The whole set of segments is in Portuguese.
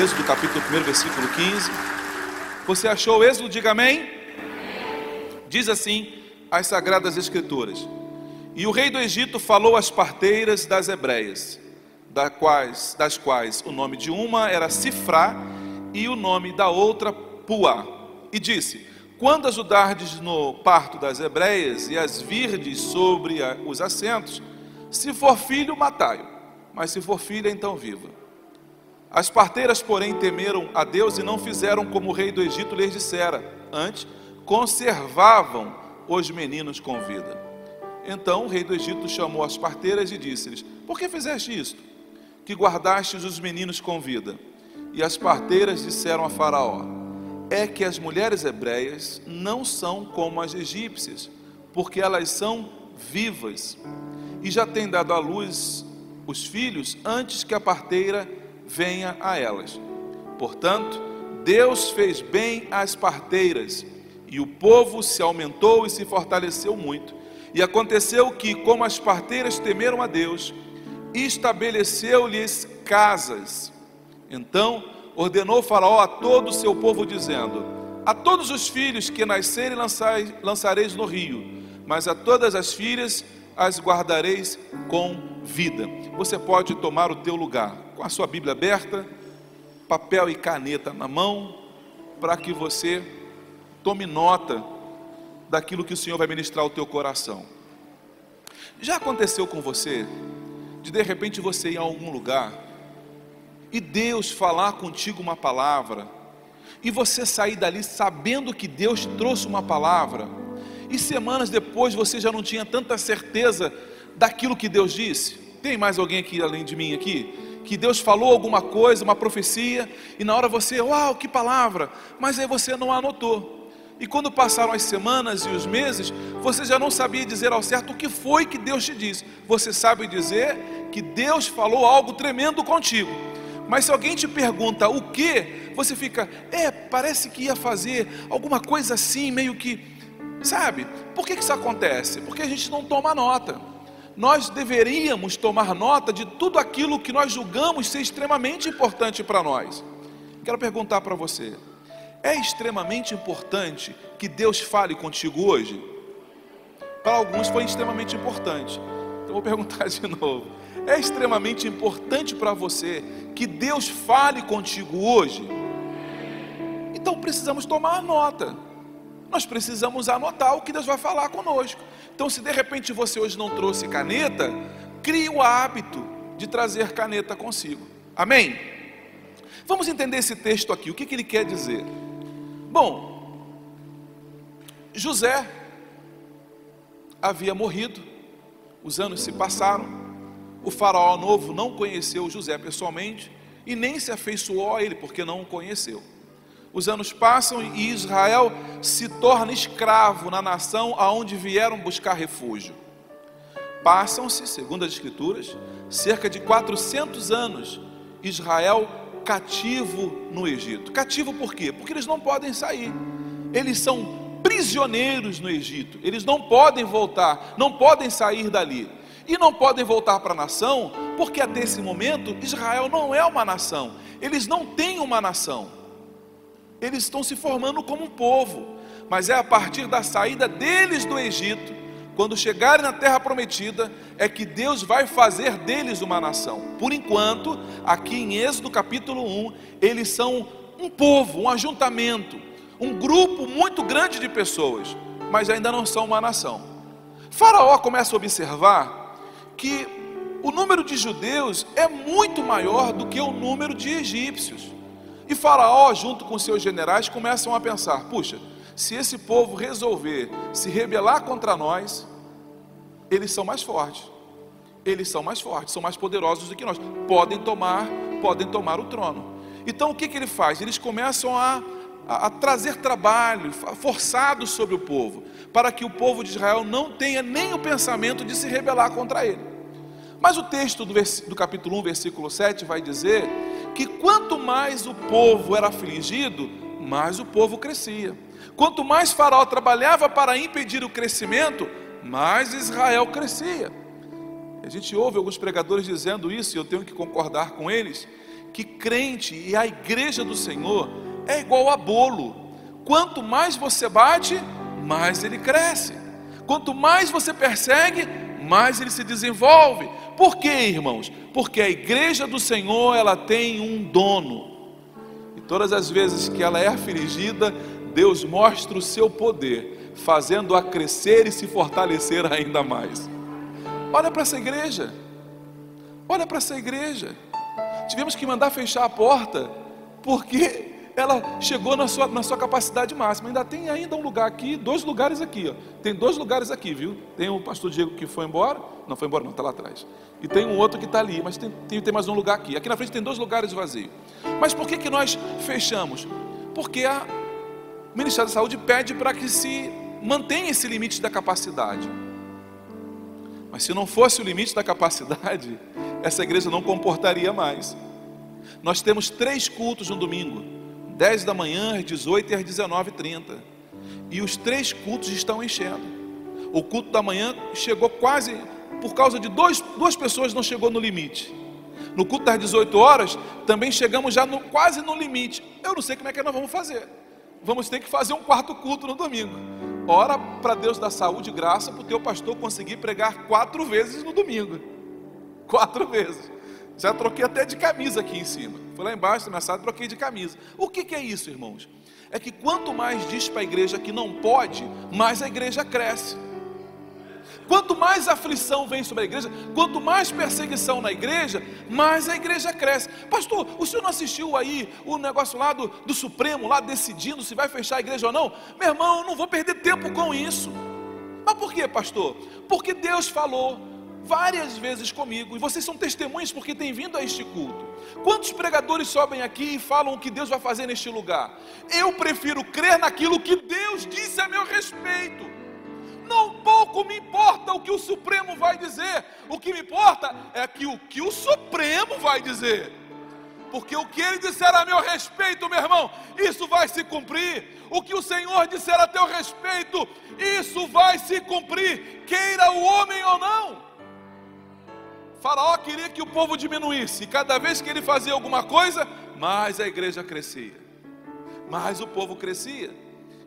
Êxodo capítulo 1, versículo 15. Você achou o Êxodo? Diga amém. Diz assim as Sagradas Escrituras. E o rei do Egito falou às parteiras das hebreias, das quais, das quais o nome de uma era Sifrá e o nome da outra Puá. E disse: Quando ajudardes no parto das hebreias e as virdes sobre os assentos, se for filho, matai-o, mas se for filha, então viva. As parteiras, porém, temeram a Deus e não fizeram como o rei do Egito lhes dissera. Antes, conservavam os meninos com vida. Então o rei do Egito chamou as parteiras e disse-lhes: Por que fizeste isto? Que guardastes os meninos com vida. E as parteiras disseram a Faraó: É que as mulheres hebreias não são como as egípcias, porque elas são vivas e já têm dado à luz os filhos antes que a parteira venha a elas. Portanto, Deus fez bem às parteiras, e o povo se aumentou e se fortaleceu muito. E aconteceu que, como as parteiras temeram a Deus, estabeleceu-lhes casas. Então ordenou Faraó a todo o seu povo, dizendo: A todos os filhos que nascerem lançareis no rio, mas a todas as filhas as guardareis com vida. Você pode tomar o teu lugar com a sua Bíblia aberta, papel e caneta na mão, para que você tome nota daquilo que o Senhor vai ministrar ao teu coração. Já aconteceu com você de de repente você ir a algum lugar e Deus falar contigo uma palavra e você sair dali sabendo que Deus trouxe uma palavra e semanas depois você já não tinha tanta certeza daquilo que Deus disse? Tem mais alguém aqui além de mim aqui? que Deus falou alguma coisa, uma profecia, e na hora você, uau, que palavra, mas aí você não anotou. E quando passaram as semanas e os meses, você já não sabia dizer ao certo o que foi que Deus te disse. Você sabe dizer que Deus falou algo tremendo contigo. Mas se alguém te pergunta o que, você fica, é, parece que ia fazer alguma coisa assim, meio que, sabe? Por que, isso acontece? Porque a gente não toma nota nós deveríamos tomar nota de tudo aquilo que nós julgamos ser extremamente importante para nós. Quero perguntar para você: é extremamente importante que Deus fale contigo hoje? Para alguns foi extremamente importante. Então vou perguntar de novo. É extremamente importante para você que Deus fale contigo hoje? Então precisamos tomar nota. Nós precisamos anotar o que Deus vai falar conosco. Então, se de repente você hoje não trouxe caneta, crie o hábito de trazer caneta consigo. Amém? Vamos entender esse texto aqui, o que, que ele quer dizer? Bom, José havia morrido, os anos se passaram, o faraó novo não conheceu José pessoalmente e nem se afeiçoou a ele, porque não o conheceu. Os anos passam e Israel se torna escravo na nação aonde vieram buscar refúgio. Passam-se, segundo as Escrituras, cerca de 400 anos Israel cativo no Egito. Cativo por quê? Porque eles não podem sair. Eles são prisioneiros no Egito. Eles não podem voltar, não podem sair dali. E não podem voltar para a nação, porque até esse momento Israel não é uma nação. Eles não têm uma nação eles estão se formando como um povo, mas é a partir da saída deles do Egito, quando chegarem na terra prometida, é que Deus vai fazer deles uma nação. Por enquanto, aqui em Êxodo capítulo 1, eles são um povo, um ajuntamento, um grupo muito grande de pessoas, mas ainda não são uma nação. Faraó começa a observar que o número de judeus é muito maior do que o número de egípcios. E Faraó, junto com seus generais, começam a pensar: puxa, se esse povo resolver se rebelar contra nós, eles são mais fortes. Eles são mais fortes, são mais poderosos do que nós. Podem tomar, podem tomar o trono. Então o que, que ele faz? Eles começam a, a, a trazer trabalho forçado sobre o povo, para que o povo de Israel não tenha nem o pensamento de se rebelar contra ele. Mas o texto do, do capítulo 1, versículo 7 vai dizer que quanto mais o povo era afligido, mais o povo crescia. Quanto mais Faraó trabalhava para impedir o crescimento, mais Israel crescia. A gente ouve alguns pregadores dizendo isso, e eu tenho que concordar com eles, que crente e a igreja do Senhor é igual a bolo. Quanto mais você bate, mais ele cresce. Quanto mais você persegue, mais ele se desenvolve. Por quê, irmãos? Porque a igreja do Senhor, ela tem um dono. E todas as vezes que ela é afligida, Deus mostra o seu poder, fazendo-a crescer e se fortalecer ainda mais. Olha para essa igreja. Olha para essa igreja. Tivemos que mandar fechar a porta, porque ela chegou na sua, na sua capacidade máxima. Ainda tem ainda um lugar aqui, dois lugares aqui, ó. Tem dois lugares aqui, viu? Tem o pastor Diego que foi embora, não foi embora, não, está lá atrás. E tem um outro que está ali, mas tem, tem, tem mais um lugar aqui. Aqui na frente tem dois lugares vazios. Mas por que, que nós fechamos? Porque a o Ministério da Saúde pede para que se mantenha esse limite da capacidade. Mas se não fosse o limite da capacidade, essa igreja não comportaria mais. Nós temos três cultos no domingo: 10 da manhã, às 18 e às 19h30. E os três cultos estão enchendo. O culto da manhã chegou quase, por causa de dois, duas pessoas, não chegou no limite. No culto das 18 horas, também chegamos já no, quase no limite. Eu não sei como é que nós vamos fazer. Vamos ter que fazer um quarto culto no domingo. Ora para Deus dar saúde e graça para o teu pastor conseguir pregar quatro vezes no domingo. Quatro vezes. Já troquei até de camisa aqui em cima. Fui lá embaixo minha sala, troquei de camisa. O que, que é isso, irmãos? É que quanto mais diz para a igreja que não pode, mais a igreja cresce. Quanto mais aflição vem sobre a igreja, quanto mais perseguição na igreja, mais a igreja cresce. Pastor, o senhor não assistiu aí o negócio lá do, do Supremo, lá decidindo se vai fechar a igreja ou não? Meu irmão, eu não vou perder tempo com isso. Mas por quê, pastor? Porque Deus falou várias vezes comigo, e vocês são testemunhas porque têm vindo a este culto. Quantos pregadores sobem aqui e falam o que Deus vai fazer neste lugar? Eu prefiro crer naquilo que Deus disse a meu respeito não pouco me importa o que o Supremo vai dizer, o que me importa é que o que o Supremo vai dizer. Porque o que ele disser a meu respeito, meu irmão, isso vai se cumprir. O que o Senhor disser a teu respeito, isso vai se cumprir, queira o homem ou não. Faraó queria que o povo diminuísse, e cada vez que ele fazia alguma coisa, mais a igreja crescia, mais o povo crescia.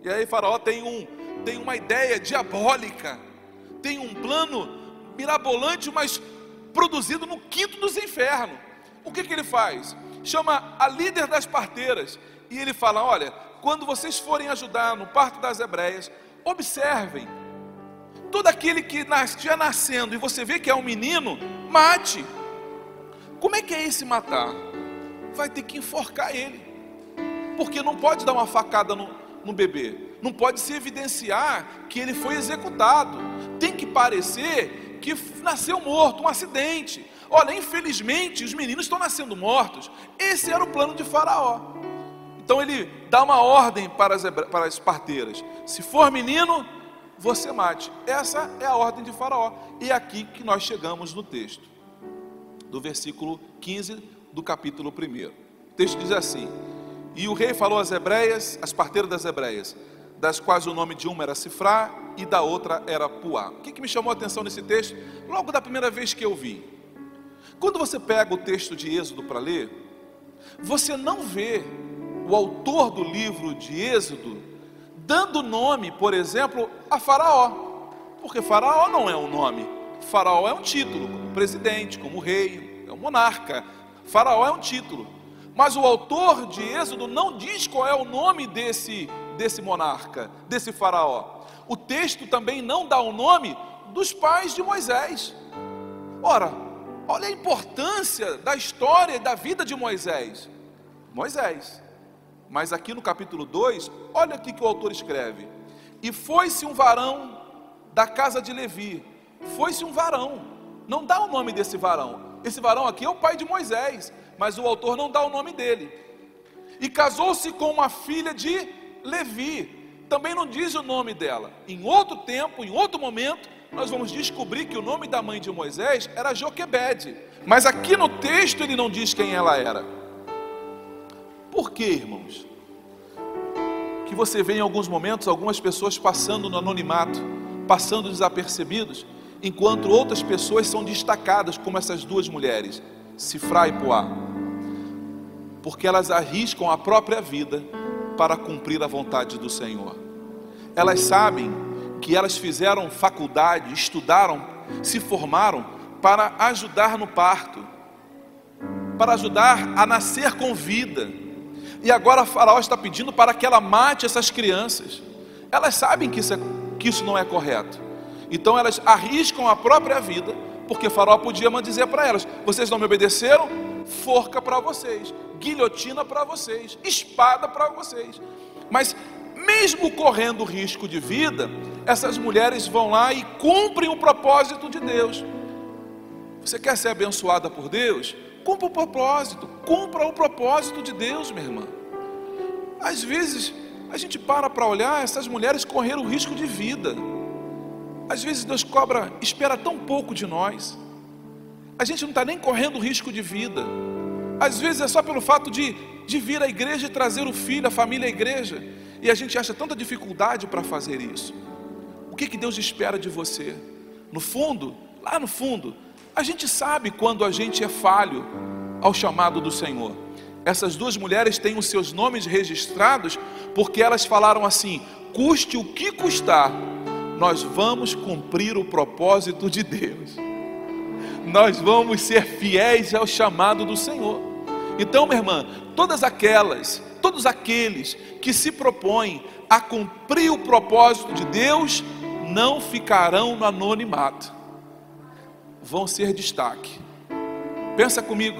E aí Faraó tem um, tem uma ideia diabólica, tem um plano mirabolante, mas produzido no quinto dos infernos. O que, que ele faz? Chama a líder das parteiras e ele fala: Olha, quando vocês forem ajudar no parto das hebreias, observem, todo aquele que estiver nascendo e você vê que é um menino, mate. Como é que é esse matar? Vai ter que enforcar ele, porque não pode dar uma facada no, no bebê não pode se evidenciar que ele foi executado. Tem que parecer que nasceu morto, um acidente. Olha, infelizmente os meninos estão nascendo mortos. Esse era o plano de Faraó. Então ele dá uma ordem para as, para as parteiras: se for menino, você mate. Essa é a ordem de Faraó. E é aqui que nós chegamos no texto, do versículo 15 do capítulo 1. O texto diz assim: E o rei falou às hebreias, às parteiras das hebreias: das quais o nome de uma era Cifrá e da outra era Puá. O que, que me chamou a atenção nesse texto? Logo da primeira vez que eu vi. Quando você pega o texto de Êxodo para ler, você não vê o autor do livro de Êxodo dando nome, por exemplo, a Faraó. Porque Faraó não é um nome. Faraó é um título, como presidente, como rei, é um monarca. Faraó é um título. Mas o autor de Êxodo não diz qual é o nome desse desse monarca, desse faraó. O texto também não dá o nome dos pais de Moisés. Ora, olha a importância da história e da vida de Moisés. Moisés. Mas aqui no capítulo 2, olha aqui que o autor escreve: E foi-se um varão da casa de Levi, foi-se um varão, não dá o nome desse varão, esse varão aqui é o pai de Moisés, mas o autor não dá o nome dele. E casou-se com uma filha de Levi, também não diz o nome dela. Em outro tempo, em outro momento, nós vamos descobrir que o nome da mãe de Moisés era Joquebede, mas aqui no texto ele não diz quem ela era. Por quê, irmãos? Que você vê em alguns momentos algumas pessoas passando no anonimato, passando desapercebidos, enquanto outras pessoas são destacadas, como essas duas mulheres, Sifra e Poá, porque elas arriscam a própria vida para cumprir a vontade do Senhor. Elas sabem que elas fizeram faculdade, estudaram, se formaram para ajudar no parto, para ajudar a nascer com vida. E agora Faraó está pedindo para que ela mate essas crianças. Elas sabem que isso, é, que isso não é correto. Então elas arriscam a própria vida, porque Faraó podia dizer para elas: vocês não me obedeceram, forca para vocês, guilhotina para vocês, espada para vocês. Mas mesmo correndo risco de vida, essas mulheres vão lá e cumprem o propósito de Deus. Você quer ser abençoada por Deus? Cumpra o propósito, cumpra o propósito de Deus, minha irmã. Às vezes, a gente para para olhar, essas mulheres correram risco de vida. Às vezes Deus cobra, espera tão pouco de nós. A gente não está nem correndo risco de vida. Às vezes é só pelo fato de, de vir à igreja e trazer o filho, a família à igreja. E a gente acha tanta dificuldade para fazer isso. O que, que Deus espera de você? No fundo, lá no fundo, a gente sabe quando a gente é falho ao chamado do Senhor. Essas duas mulheres têm os seus nomes registrados porque elas falaram assim: custe o que custar, nós vamos cumprir o propósito de Deus. Nós vamos ser fiéis ao chamado do Senhor. Então, minha irmã, todas aquelas todos aqueles que se propõem a cumprir o propósito de Deus não ficarão no anonimato, vão ser destaque. Pensa comigo,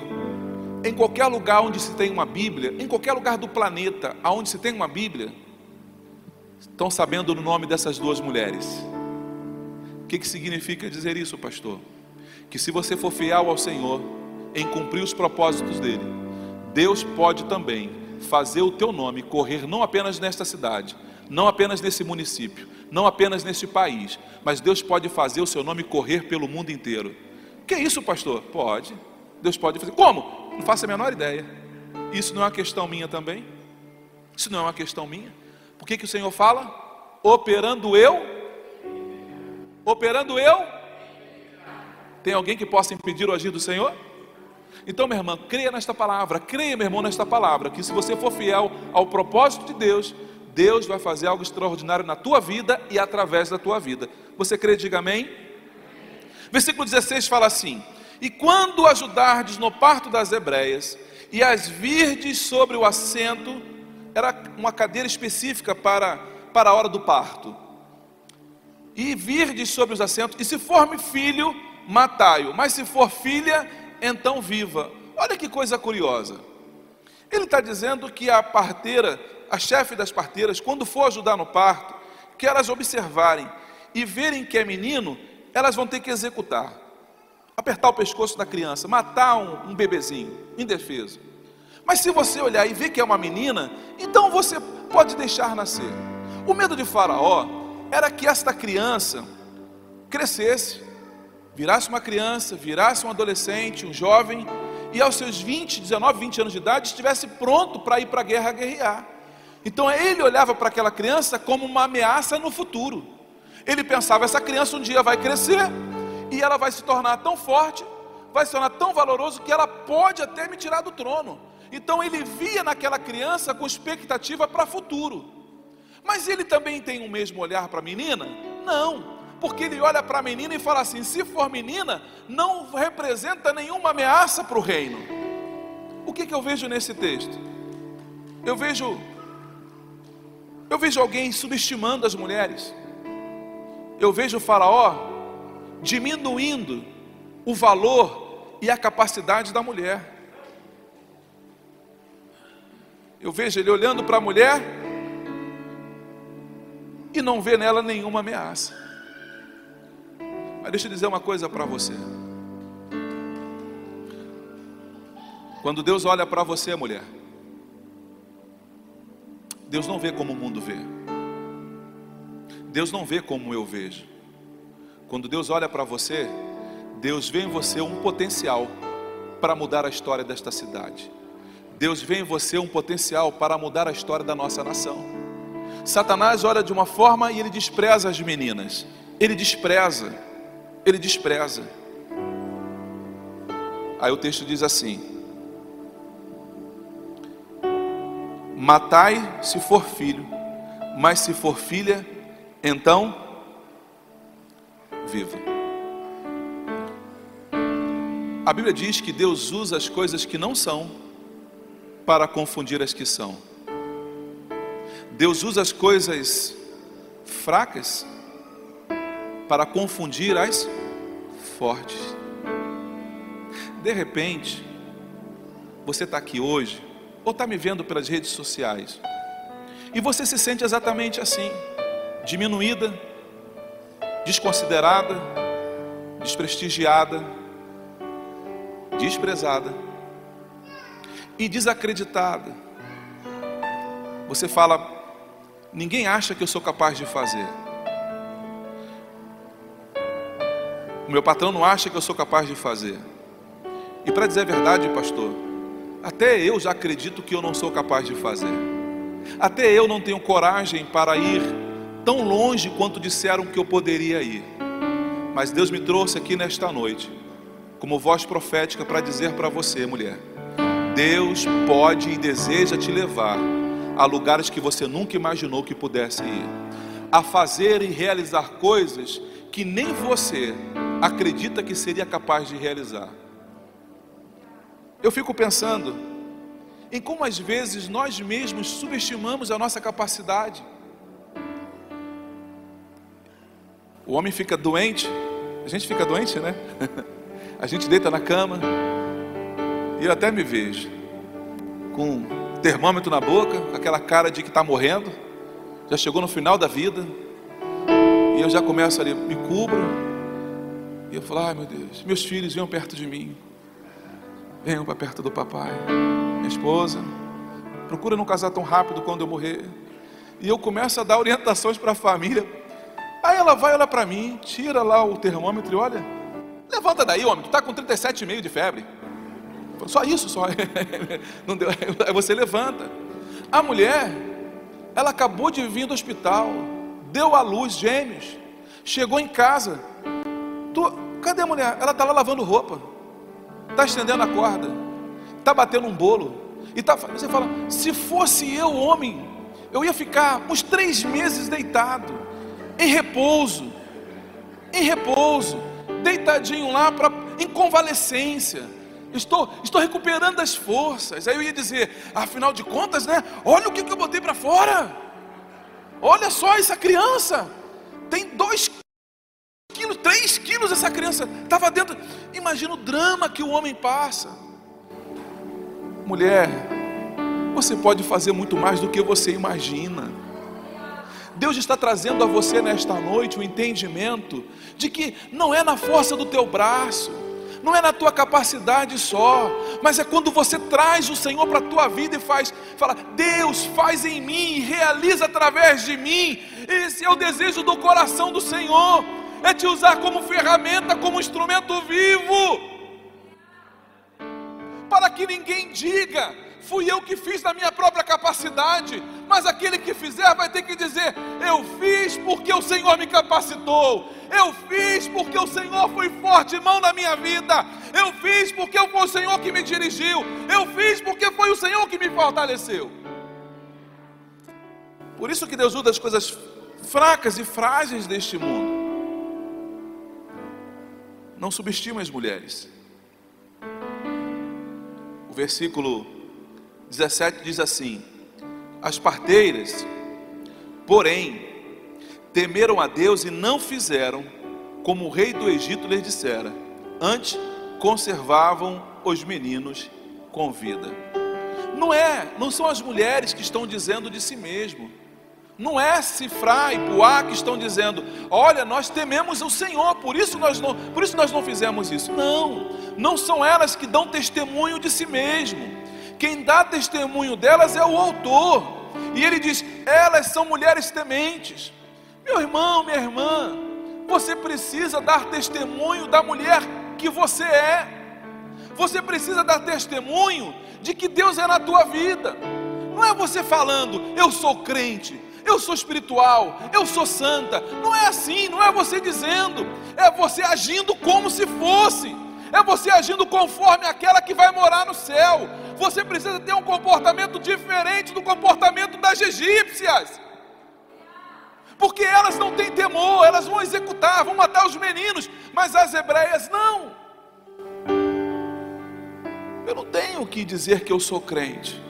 em qualquer lugar onde se tem uma Bíblia, em qualquer lugar do planeta onde se tem uma Bíblia, estão sabendo o nome dessas duas mulheres. O que, que significa dizer isso, pastor? Que se você for fiel ao Senhor em cumprir os propósitos dele, Deus pode também fazer o teu nome correr não apenas nesta cidade, não apenas nesse município, não apenas neste país, mas Deus pode fazer o seu nome correr pelo mundo inteiro. Que isso, pastor? Pode. Deus pode fazer. Como? Não faço a menor ideia. Isso não é uma questão minha também? Isso não é uma questão minha? Por que, que o Senhor fala? Operando eu? Operando eu? Tem alguém que possa impedir o agir do Senhor? Então, minha irmã, creia nesta palavra, creia, meu irmão, nesta palavra, que se você for fiel ao propósito de Deus, Deus vai fazer algo extraordinário na tua vida e através da tua vida. Você crê? Diga amém. Versículo 16 fala assim: E quando ajudardes no parto das hebreias, e as virdes sobre o assento, era uma cadeira específica para, para a hora do parto. E virdes sobre os assentos, e se for filho, matai-o, mas se for filha, então viva. Olha que coisa curiosa. Ele está dizendo que a parteira, a chefe das parteiras, quando for ajudar no parto, que elas observarem e verem que é menino, elas vão ter que executar. Apertar o pescoço da criança, matar um, um bebezinho, indefeso. Mas se você olhar e ver que é uma menina, então você pode deixar nascer. O medo de Faraó era que esta criança crescesse, virasse uma criança, virasse um adolescente, um jovem, e aos seus 20, 19, 20 anos de idade estivesse pronto para ir para a guerra guerrear. Então ele olhava para aquela criança como uma ameaça no futuro. Ele pensava: essa criança um dia vai crescer e ela vai se tornar tão forte, vai se tornar tão valoroso que ela pode até me tirar do trono. Então ele via naquela criança com expectativa para o futuro. Mas ele também tem o mesmo olhar para a menina? Não porque ele olha para a menina e fala assim: se for menina, não representa nenhuma ameaça para o reino. O que, que eu vejo nesse texto? Eu vejo, eu vejo alguém subestimando as mulheres. Eu vejo o Faraó diminuindo o valor e a capacidade da mulher. Eu vejo ele olhando para a mulher e não vê nela nenhuma ameaça. Mas deixa eu dizer uma coisa para você. Quando Deus olha para você, mulher, Deus não vê como o mundo vê. Deus não vê como eu vejo. Quando Deus olha para você, Deus vê em você um potencial para mudar a história desta cidade. Deus vê em você um potencial para mudar a história da nossa nação. Satanás olha de uma forma e ele despreza as meninas. Ele despreza. Ele despreza. Aí o texto diz assim: Matai se for filho, mas se for filha, então viva. A Bíblia diz que Deus usa as coisas que não são para confundir as que são. Deus usa as coisas fracas para confundir as fortes. De repente, você está aqui hoje ou está me vendo pelas redes sociais, e você se sente exatamente assim, diminuída, desconsiderada, desprestigiada, desprezada e desacreditada. Você fala, ninguém acha que eu sou capaz de fazer. O meu patrão não acha que eu sou capaz de fazer. E para dizer a verdade, pastor, até eu já acredito que eu não sou capaz de fazer. Até eu não tenho coragem para ir tão longe quanto disseram que eu poderia ir. Mas Deus me trouxe aqui nesta noite, como voz profética, para dizer para você, mulher: Deus pode e deseja te levar a lugares que você nunca imaginou que pudesse ir, a fazer e realizar coisas que nem você acredita que seria capaz de realizar. Eu fico pensando em como às vezes nós mesmos subestimamos a nossa capacidade. O homem fica doente, a gente fica doente, né? A gente deita na cama, e eu até me vejo com um termômetro na boca, com aquela cara de que está morrendo, já chegou no final da vida, e eu já começo ali, me cubro, e eu falo, ai meu Deus, meus filhos venham perto de mim, venham para perto do papai, minha esposa, procura não casar tão rápido quando eu morrer. E eu começo a dar orientações para a família. Aí ela vai olhar para mim, tira lá o termômetro e olha. Levanta daí, homem, tu está com 37,5 de febre. Só isso, só. Não deu. Aí você levanta. A mulher, ela acabou de vir do hospital, deu à luz gêmeos, chegou em casa. Tu, cadê a mulher? Ela está lá lavando roupa está estendendo a corda, está batendo um bolo, e tá, você fala: se fosse eu, homem, eu ia ficar uns três meses deitado, em repouso, em repouso, deitadinho lá para em convalescência. Estou, estou recuperando as forças. Aí eu ia dizer, afinal de contas, né? Olha o que, que eu botei para fora. Olha só essa criança. Tem dois quilos, três quilos essa criança estava dentro. Imagina o drama que o homem passa. Mulher, você pode fazer muito mais do que você imagina. Deus está trazendo a você nesta noite o entendimento de que não é na força do teu braço, não é na tua capacidade só, mas é quando você traz o Senhor para a tua vida e faz, fala, Deus faz em mim, realiza através de mim. Esse é o desejo do coração do Senhor é te usar como ferramenta, como instrumento vivo, para que ninguém diga, fui eu que fiz na minha própria capacidade, mas aquele que fizer vai ter que dizer: Eu fiz porque o Senhor me capacitou, eu fiz porque o Senhor foi forte mão na minha vida, eu fiz porque foi o Senhor que me dirigiu, eu fiz porque foi o Senhor que me fortaleceu. Por isso que Deus usa as coisas fracas e frágeis deste mundo não subestime as mulheres. O versículo 17 diz assim: As parteiras, porém, temeram a Deus e não fizeram como o rei do Egito lhes dissera, antes conservavam os meninos com vida. Não é, não são as mulheres que estão dizendo de si mesmo. Não é Cifra e Puá que estão dizendo: "Olha, nós tememos o Senhor, por isso nós não, por isso nós não fizemos isso". Não, não são elas que dão testemunho de si mesmo. Quem dá testemunho delas é o autor. E ele diz: "Elas são mulheres tementes". Meu irmão, minha irmã, você precisa dar testemunho da mulher que você é. Você precisa dar testemunho de que Deus é na tua vida. Não é você falando, eu sou crente, eu sou espiritual, eu sou santa. Não é assim, não é você dizendo, é você agindo como se fosse. É você agindo conforme aquela que vai morar no céu. Você precisa ter um comportamento diferente do comportamento das egípcias. Porque elas não têm temor, elas vão executar, vão matar os meninos, mas as hebreias não. Eu não tenho que dizer que eu sou crente.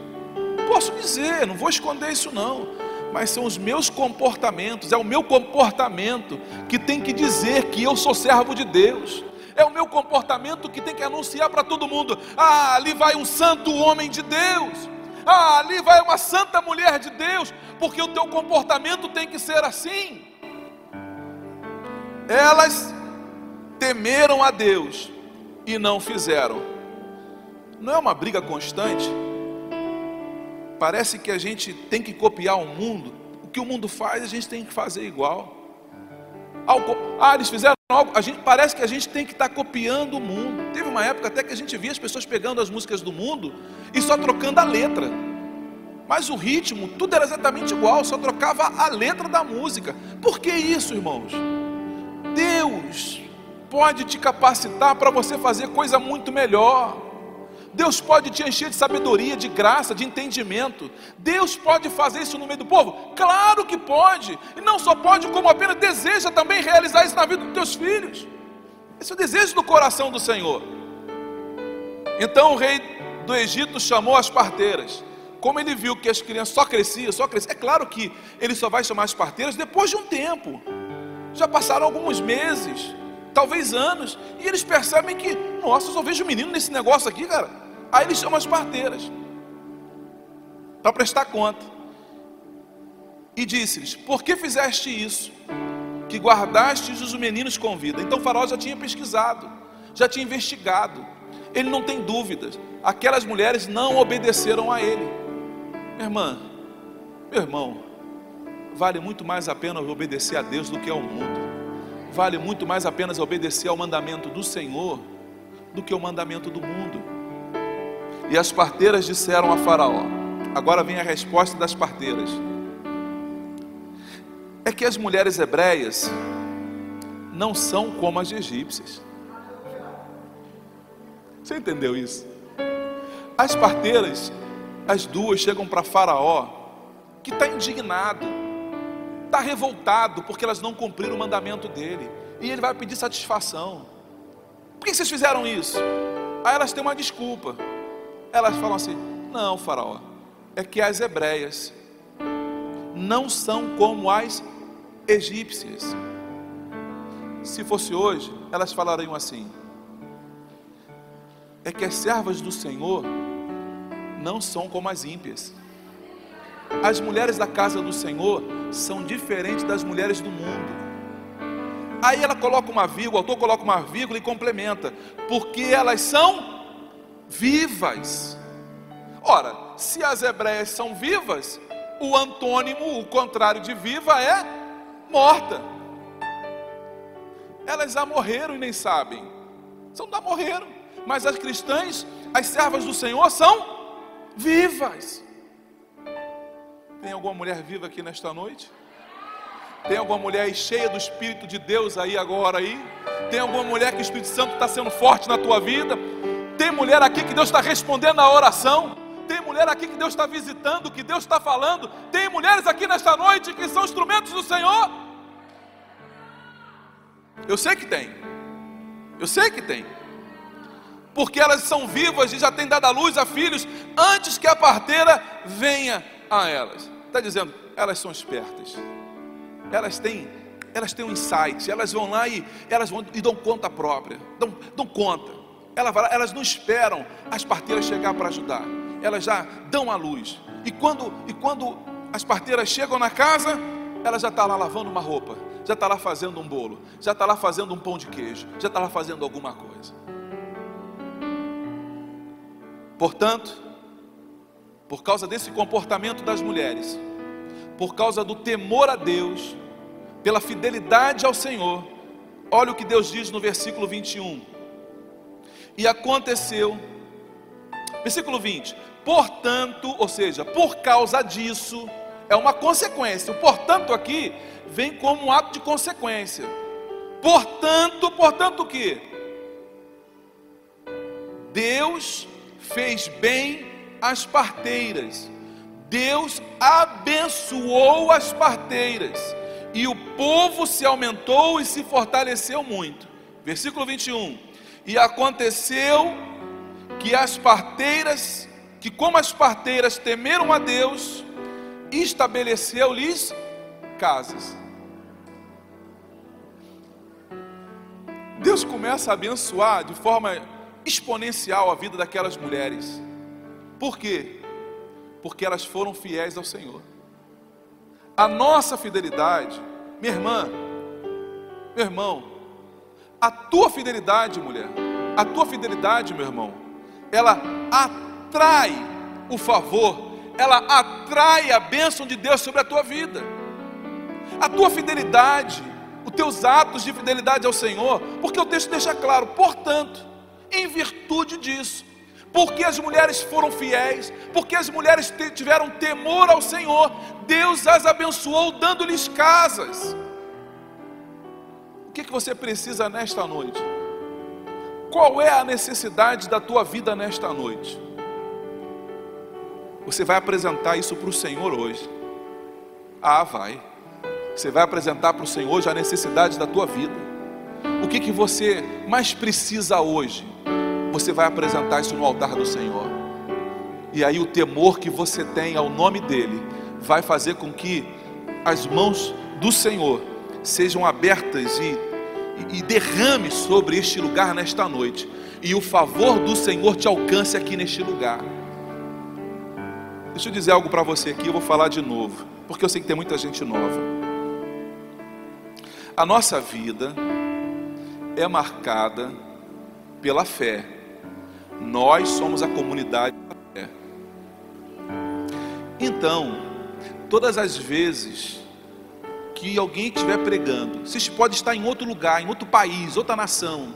Posso dizer, não vou esconder isso não. Mas são os meus comportamentos, é o meu comportamento que tem que dizer que eu sou servo de Deus. É o meu comportamento que tem que anunciar para todo mundo: ah, ali vai um santo homem de Deus. Ah, ali vai uma santa mulher de Deus, porque o teu comportamento tem que ser assim. Elas temeram a Deus e não fizeram. Não é uma briga constante? Parece que a gente tem que copiar o mundo. O que o mundo faz, a gente tem que fazer igual. Ah, eles fizeram algo, a gente, parece que a gente tem que estar tá copiando o mundo. Teve uma época até que a gente via as pessoas pegando as músicas do mundo e só trocando a letra. Mas o ritmo, tudo era exatamente igual, só trocava a letra da música. Por que isso, irmãos? Deus pode te capacitar para você fazer coisa muito melhor. Deus pode te encher de sabedoria, de graça, de entendimento. Deus pode fazer isso no meio do povo? Claro que pode. E não só pode, como apenas deseja também realizar isso na vida dos teus filhos. Esse é o desejo do coração do Senhor. Então o rei do Egito chamou as parteiras. Como ele viu que as crianças só cresciam, só cresciam, é claro que ele só vai chamar as parteiras depois de um tempo. Já passaram alguns meses, talvez anos, e eles percebem que, nossa, eu só vejo menino nesse negócio aqui, cara. Aí ele chama as parteiras para prestar conta. E disse-lhes: Por que fizeste isso? Que guardastes os meninos com vida. Então faraó já tinha pesquisado, já tinha investigado. Ele não tem dúvidas. Aquelas mulheres não obedeceram a ele. Minha irmã, meu irmão, vale muito mais a pena obedecer a Deus do que ao mundo. Vale muito mais a pena obedecer ao mandamento do Senhor do que ao mandamento do mundo. E as parteiras disseram a Faraó: Agora vem a resposta das parteiras. É que as mulheres hebreias não são como as egípcias. Você entendeu isso? As parteiras, as duas, chegam para Faraó, que está indignado, está revoltado, porque elas não cumpriram o mandamento dele, e ele vai pedir satisfação. Por que vocês fizeram isso? Aí elas têm uma desculpa elas falam assim: não, Faraó, é que as hebreias não são como as egípcias. Se fosse hoje, elas falariam assim: é que as servas do Senhor não são como as ímpias. As mulheres da casa do Senhor são diferentes das mulheres do mundo. Aí ela coloca uma vírgula, o autor coloca uma vírgula e complementa, porque elas são vivas. Ora, se as hebreias são vivas, o antônimo, o contrário de viva é morta. Elas já morreram e nem sabem. São já morreram. Mas as cristãs, as servas do Senhor, são vivas. Tem alguma mulher viva aqui nesta noite? Tem alguma mulher cheia do Espírito de Deus aí agora aí? Tem alguma mulher que o Espírito Santo está sendo forte na tua vida? Tem mulher aqui que Deus está respondendo a oração. Tem mulher aqui que Deus está visitando, que Deus está falando. Tem mulheres aqui nesta noite que são instrumentos do Senhor. Eu sei que tem. Eu sei que tem. Porque elas são vivas e já têm dado a luz a filhos antes que a parteira venha a elas. Está dizendo, elas são espertas. Elas têm, elas têm um insight. Elas vão lá e elas vão e dão conta própria. Dão, dão conta. Elas, elas não esperam as parteiras chegar para ajudar. elas já dão a luz. E quando, e quando as parteiras chegam na casa, ela já está lá lavando uma roupa, já está lá fazendo um bolo, já está lá fazendo um pão de queijo, já está lá fazendo alguma coisa. Portanto, por causa desse comportamento das mulheres, por causa do temor a Deus, pela fidelidade ao Senhor, olha o que Deus diz no versículo 21. E aconteceu, versículo 20: portanto, ou seja, por causa disso, é uma consequência. O portanto aqui vem como um ato de consequência. Portanto, portanto o que? Deus fez bem as parteiras. Deus abençoou as parteiras. E o povo se aumentou e se fortaleceu muito. Versículo 21. E aconteceu que as parteiras, que como as parteiras temeram a Deus, estabeleceu-lhes casas. Deus começa a abençoar de forma exponencial a vida daquelas mulheres. Por quê? Porque elas foram fiéis ao Senhor. A nossa fidelidade, minha irmã, meu irmão, a tua fidelidade, mulher, a tua fidelidade, meu irmão, ela atrai o favor, ela atrai a bênção de Deus sobre a tua vida. A tua fidelidade, os teus atos de fidelidade ao Senhor, porque o texto deixa claro, portanto, em virtude disso, porque as mulheres foram fiéis, porque as mulheres tiveram temor ao Senhor, Deus as abençoou dando-lhes casas. O que, que você precisa nesta noite? Qual é a necessidade da tua vida nesta noite? Você vai apresentar isso para o Senhor hoje. Ah, vai. Você vai apresentar para o Senhor hoje a necessidade da tua vida. O que, que você mais precisa hoje? você vai apresentar isso no altar do Senhor. E aí o temor que você tem ao nome dele vai fazer com que as mãos do Senhor sejam abertas e, e, derrame sobre este lugar nesta noite. E o favor do Senhor te alcance aqui neste lugar. Deixa eu dizer algo para você aqui, eu vou falar de novo, porque eu sei que tem muita gente nova. A nossa vida é marcada pela fé. Nós somos a comunidade da fé. Então, todas as vezes que alguém estiver pregando, se pode estar em outro lugar, em outro país, outra nação,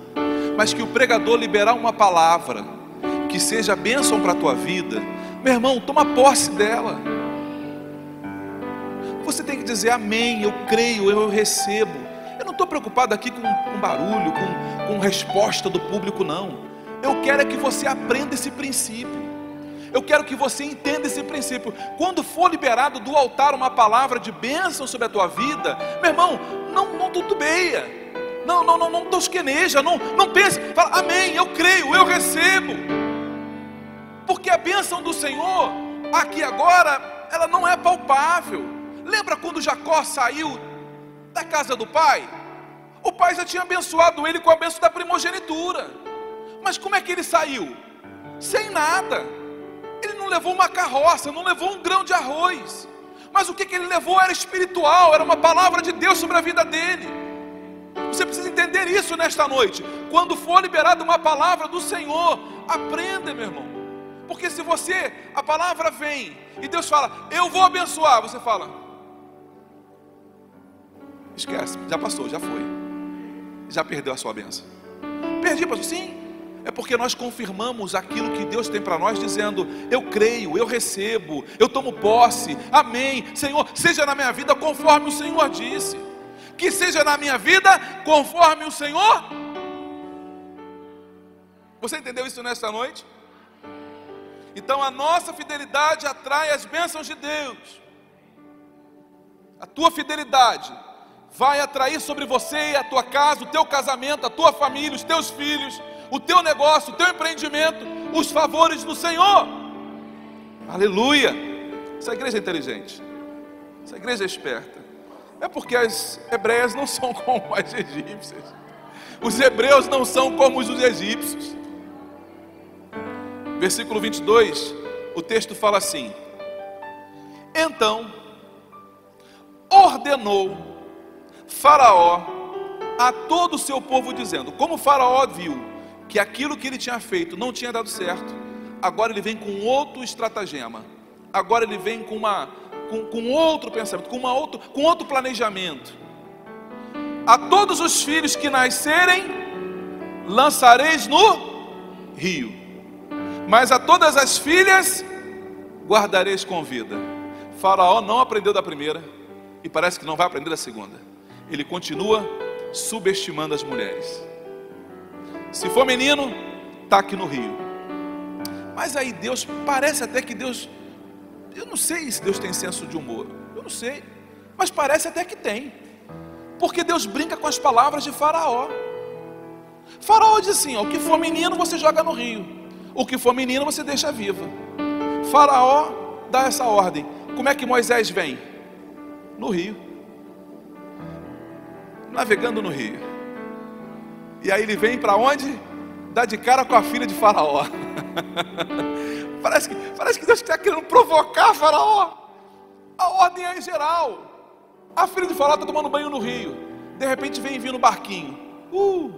mas que o pregador liberar uma palavra que seja bênção para a tua vida, meu irmão, toma posse dela. Você tem que dizer amém, eu creio, eu recebo. Eu não estou preocupado aqui com, com barulho, com, com resposta do público, não. Eu quero é que você aprenda esse princípio. Eu quero que você entenda esse princípio. Quando for liberado do altar uma palavra de bênção sobre a tua vida, meu irmão, não, não tutubeia. Não, não, não, não tosqueneja. Não, não pense. Fala, amém, eu creio, eu recebo. Porque a bênção do Senhor, aqui agora, ela não é palpável. Lembra quando Jacó saiu da casa do pai? O pai já tinha abençoado ele com a bênção da primogenitura. Mas como é que ele saiu? Sem nada. Ele não levou uma carroça, não levou um grão de arroz. Mas o que, ele levou era espiritual, era uma palavra de Deus sobre a vida dele. Você precisa entender isso nesta noite. Quando for liberada uma palavra do Senhor, aprenda, meu irmão. Porque se você, a palavra vem e Deus fala, eu vou abençoar, você fala, esquece, já passou, já foi, já perdeu a sua bênção. Perdi, pastor, sim, é porque nós confirmamos aquilo que Deus tem para nós, dizendo: Eu creio, eu recebo, eu tomo posse, amém. Senhor, seja na minha vida conforme o Senhor disse, que seja na minha vida conforme o Senhor. Você entendeu isso nesta noite? Então a nossa fidelidade atrai as bênçãos de Deus. A tua fidelidade vai atrair sobre você e a tua casa, o teu casamento, a tua família, os teus filhos o teu negócio, o teu empreendimento, os favores do Senhor. Aleluia! Essa igreja é inteligente, essa igreja é esperta. É porque as hebreias não são como as egípcias, os hebreus não são como os egípcios. Versículo 22, O texto fala assim: Então ordenou Faraó a todo o seu povo, dizendo: Como Faraó viu que aquilo que ele tinha feito não tinha dado certo, agora ele vem com outro estratagema, agora ele vem com, uma, com, com outro pensamento, com, uma outro, com outro planejamento. A todos os filhos que nascerem, lançareis no rio, mas a todas as filhas guardareis com vida. Faraó não aprendeu da primeira e parece que não vai aprender da segunda. Ele continua subestimando as mulheres. Se for menino, está aqui no rio. Mas aí Deus, parece até que Deus, eu não sei se Deus tem senso de humor, eu não sei, mas parece até que tem, porque Deus brinca com as palavras de Faraó. Faraó diz assim: ó, o que for menino você joga no rio, o que for menino você deixa viva. Faraó dá essa ordem. Como é que Moisés vem? No rio, navegando no rio. E aí ele vem para onde? Dá de cara com a filha de Faraó. parece, que, parece que Deus está querendo provocar Faraó. A ordem é em geral. A filha de Faraó está tomando banho no rio. De repente vem vir no barquinho. Uh,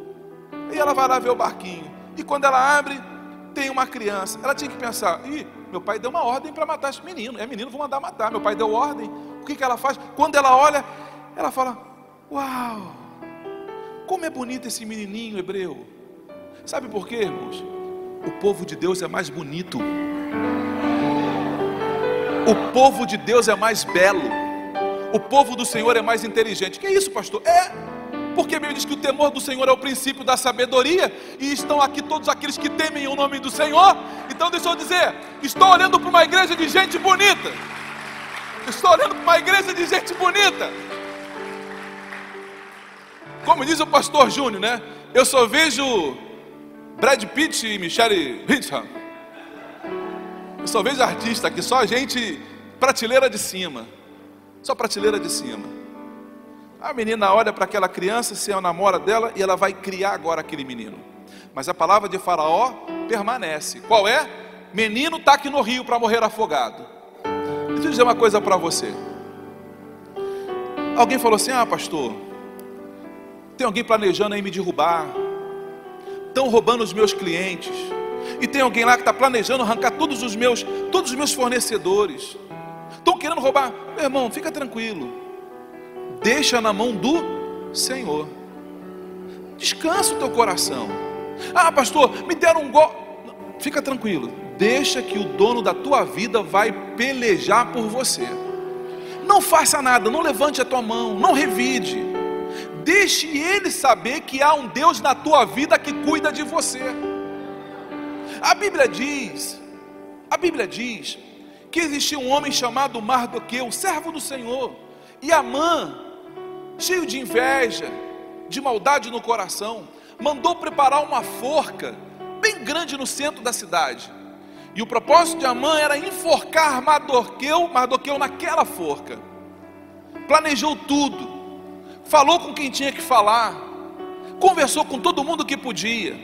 e ela vai lá ver o barquinho. E quando ela abre, tem uma criança. Ela tinha que pensar: Ih, meu pai deu uma ordem para matar esse menino. É menino, vou mandar matar. Meu pai deu ordem. O que, que ela faz? Quando ela olha, ela fala: Uau, como é bonito esse menininho hebreu. Sabe por quê, irmãos? O povo de Deus é mais bonito. O povo de Deus é mais belo. O povo do Senhor é mais inteligente. Que é isso, pastor? É. Porque a Bíblia diz que o temor do Senhor é o princípio da sabedoria, e estão aqui todos aqueles que temem o nome do Senhor. Então, deixa eu dizer: estou olhando para uma igreja de gente bonita. Estou olhando para uma igreja de gente bonita. Como diz o pastor Júnior, né? Eu só vejo Brad Pitt e Michelle Hitcham. Eu só vejo artista aqui, só gente prateleira de cima. Só prateleira de cima. A menina olha para aquela criança, se é namora dela, e ela vai criar agora aquele menino. Mas a palavra de Faraó permanece. Qual é? Menino está aqui no rio para morrer afogado. Deixa eu dizer uma coisa para você. Alguém falou assim: Ah, pastor, tem alguém planejando aí me derrubar. Estão roubando os meus clientes. E tem alguém lá que está planejando arrancar todos os meus, todos os meus fornecedores. Estão querendo roubar. Meu irmão, fica tranquilo. Deixa na mão do Senhor. Descansa o teu coração. Ah, pastor, me deram um gol. Fica tranquilo. Deixa que o dono da tua vida vai pelejar por você. Não faça nada, não levante a tua mão, não revide. Deixe ele saber que há um Deus na tua vida que cuida de você. A Bíblia diz, a Bíblia diz que existia um homem chamado Mardoqueu, servo do Senhor, e Amã, cheio de inveja, de maldade no coração, mandou preparar uma forca bem grande no centro da cidade. E o propósito de Amã era enforcar Mardoqueu, Mardoqueu naquela forca. Planejou tudo falou com quem tinha que falar, conversou com todo mundo que podia,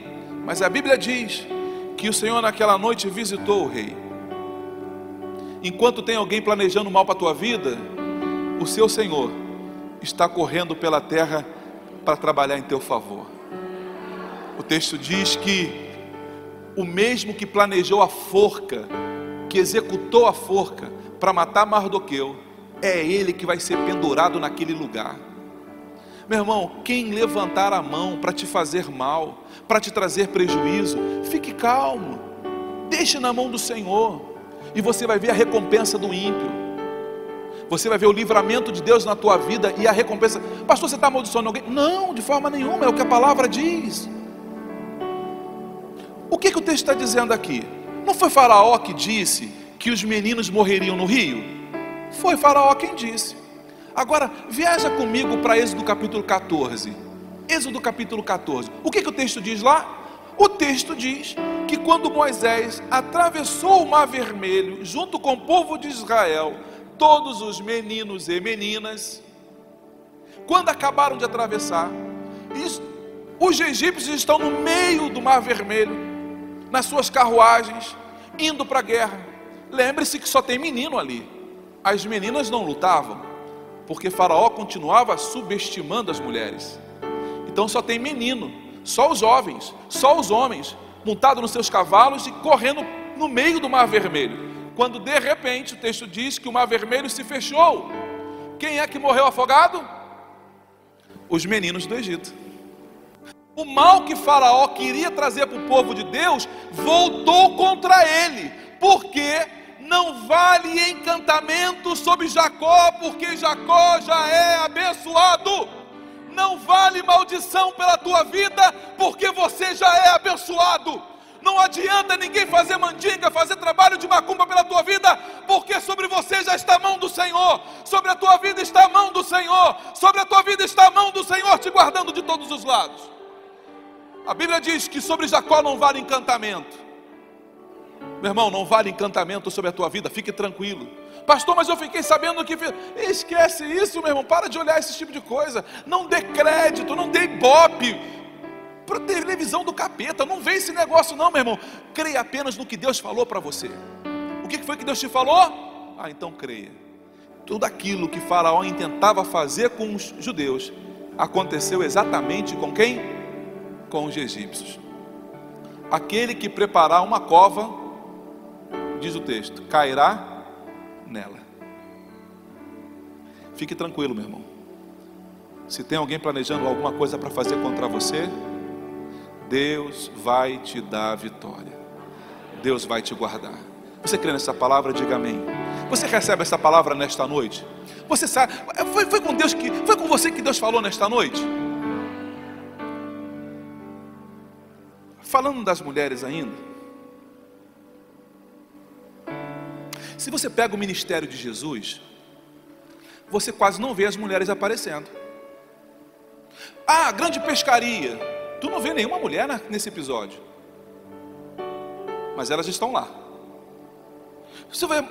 mas a Bíblia diz que o Senhor naquela noite visitou o rei. Enquanto tem alguém planejando mal para a tua vida, o seu Senhor está correndo pela terra para trabalhar em teu favor. O texto diz que o mesmo que planejou a forca, que executou a forca para matar Mardoqueu, é ele que vai ser pendurado naquele lugar. Meu irmão, quem levantar a mão para te fazer mal, para te trazer prejuízo, fique calmo, deixe na mão do Senhor, e você vai ver a recompensa do ímpio. Você vai ver o livramento de Deus na tua vida e a recompensa. Pastor, você está amaldiçoando alguém? Não, de forma nenhuma, é o que a palavra diz. O que, que o texto está dizendo aqui? Não foi Faraó que disse que os meninos morreriam no rio? Foi Faraó quem disse. Agora, viaja comigo para Êxodo capítulo 14. Êxodo capítulo 14. O que, que o texto diz lá? O texto diz que quando Moisés atravessou o Mar Vermelho, junto com o povo de Israel, todos os meninos e meninas, quando acabaram de atravessar, os egípcios estão no meio do Mar Vermelho, nas suas carruagens, indo para a guerra. Lembre-se que só tem menino ali. As meninas não lutavam, porque Faraó continuava subestimando as mulheres. Então só tem menino, só os jovens, só os homens, montados nos seus cavalos e correndo no meio do Mar Vermelho. Quando de repente o texto diz que o Mar Vermelho se fechou. Quem é que morreu afogado? Os meninos do Egito. O mal que Faraó queria trazer para o povo de Deus voltou contra ele, porque não vale encantamento sobre Jacó, porque Jacó já é abençoado. Não vale maldição pela tua vida, porque você já é abençoado. Não adianta ninguém fazer mandinga, fazer trabalho de macumba pela tua vida, porque sobre você já está a mão do Senhor, sobre a tua vida está a mão do Senhor, sobre a tua vida está a mão do Senhor te guardando de todos os lados. A Bíblia diz que sobre Jacó não vale encantamento. Meu irmão, não vale encantamento sobre a tua vida, fique tranquilo. Pastor, mas eu fiquei sabendo que. Esquece isso, meu irmão, para de olhar esse tipo de coisa. Não dê crédito, não dê ibope para televisão do capeta. Não vê esse negócio, não, meu irmão. Creia apenas no que Deus falou para você. O que foi que Deus te falou? Ah, então creia. Tudo aquilo que Faraó intentava fazer com os judeus aconteceu exatamente com quem? com os egípcios. Aquele que preparar uma cova, diz o texto, cairá nela. Fique tranquilo, meu irmão. Se tem alguém planejando alguma coisa para fazer contra você, Deus vai te dar a vitória. Deus vai te guardar. Você crê nessa palavra? Diga amém. Você recebe essa palavra nesta noite? Você sabe? Foi, foi com Deus que foi com você que Deus falou nesta noite? Falando das mulheres ainda, se você pega o ministério de Jesus, você quase não vê as mulheres aparecendo. Ah, grande pescaria. Tu não vê nenhuma mulher nesse episódio. Mas elas estão lá. Você vê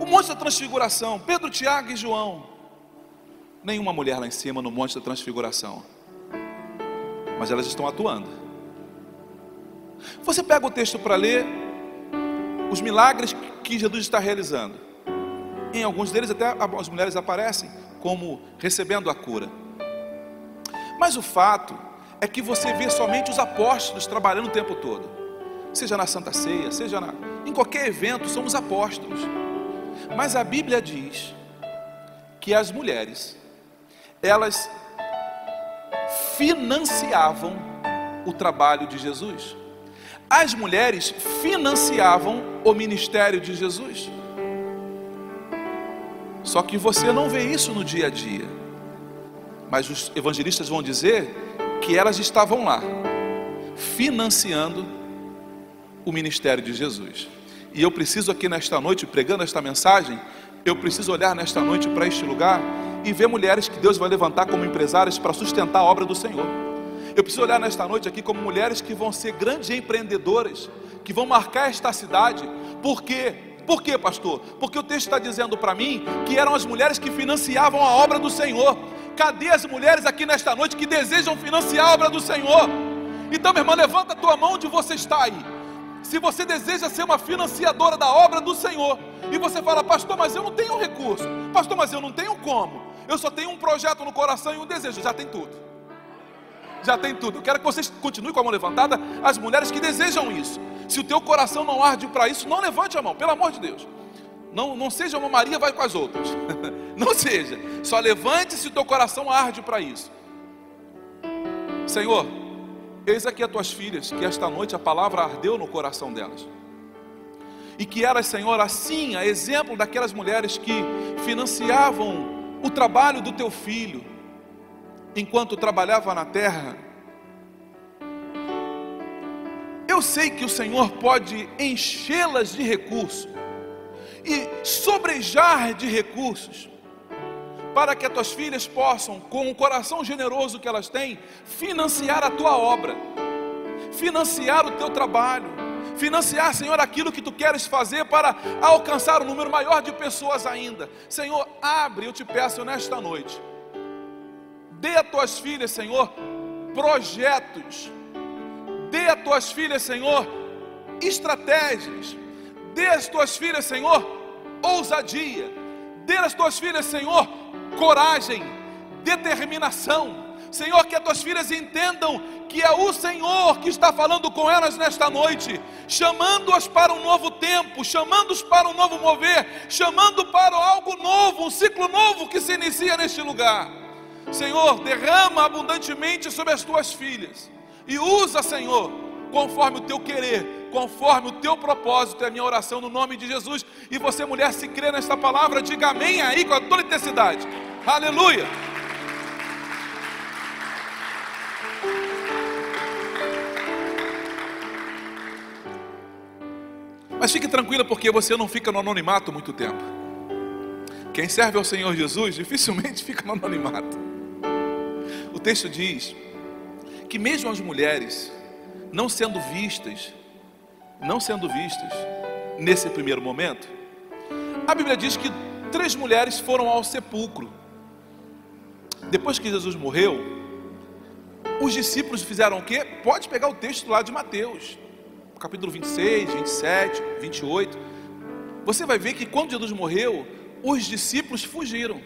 o Monte da Transfiguração, Pedro, Tiago e João. Nenhuma mulher lá em cima no Monte da Transfiguração. Mas elas estão atuando. Você pega o texto para ler os milagres que Jesus está realizando. Em alguns deles até as mulheres aparecem como recebendo a cura. Mas o fato é que você vê somente os apóstolos trabalhando o tempo todo. Seja na Santa Ceia, seja na, em qualquer evento, são os apóstolos. Mas a Bíblia diz que as mulheres, elas financiavam o trabalho de Jesus as mulheres financiavam o ministério de Jesus. Só que você não vê isso no dia a dia. Mas os evangelistas vão dizer que elas estavam lá, financiando o ministério de Jesus. E eu preciso aqui nesta noite, pregando esta mensagem, eu preciso olhar nesta noite para este lugar e ver mulheres que Deus vai levantar como empresárias para sustentar a obra do Senhor. Eu preciso olhar nesta noite aqui como mulheres que vão ser grandes empreendedoras, que vão marcar esta cidade. Por quê? Por quê, pastor? Porque o texto está dizendo para mim que eram as mulheres que financiavam a obra do Senhor. Cadê as mulheres aqui nesta noite que desejam financiar a obra do Senhor? Então, minha irmã, levanta a tua mão onde você está aí. Se você deseja ser uma financiadora da obra do Senhor, e você fala, pastor, mas eu não tenho recurso, pastor, mas eu não tenho como, eu só tenho um projeto no coração e um desejo, já tem tudo já tem tudo. Eu quero que vocês continuem com a mão levantada, as mulheres que desejam isso. Se o teu coração não arde para isso, não levante a mão, pelo amor de Deus. Não, não seja uma Maria, vai com as outras. não seja. Só levante se o teu coração arde para isso. Senhor, eis aqui as tuas filhas, que esta noite a palavra ardeu no coração delas. E que elas, Senhor, assim, a exemplo daquelas mulheres que financiavam o trabalho do teu filho, enquanto trabalhava na terra, eu sei que o Senhor pode enchê-las de recursos e sobrejar de recursos, para que as tuas filhas possam, com o coração generoso que elas têm, financiar a tua obra, financiar o teu trabalho, financiar, Senhor, aquilo que tu queres fazer para alcançar um número maior de pessoas ainda. Senhor, abre, eu te peço nesta noite Dê a tuas filhas, Senhor, projetos. Dê a tuas filhas, Senhor, estratégias. dê às tuas filhas, Senhor, ousadia, dê às tuas filhas, Senhor, coragem, determinação. Senhor, que as tuas filhas entendam que é o Senhor que está falando com elas nesta noite, chamando-as para um novo tempo, chamando-as para um novo mover, chamando para algo novo, um ciclo novo que se inicia neste lugar. Senhor, derrama abundantemente sobre as tuas filhas e usa, Senhor, conforme o teu querer, conforme o teu propósito, é a minha oração no nome de Jesus. E você, mulher, se crê nesta palavra, diga amém aí com toda intensidade. Aleluia. Mas fique tranquila, porque você não fica no anonimato muito tempo. Quem serve ao Senhor Jesus dificilmente fica no anonimato. O texto diz que mesmo as mulheres, não sendo vistas, não sendo vistas nesse primeiro momento, a Bíblia diz que três mulheres foram ao sepulcro. Depois que Jesus morreu, os discípulos fizeram o quê? Pode pegar o texto lá de Mateus capítulo 26, 27, 28, você vai ver que quando Jesus morreu, os discípulos fugiram,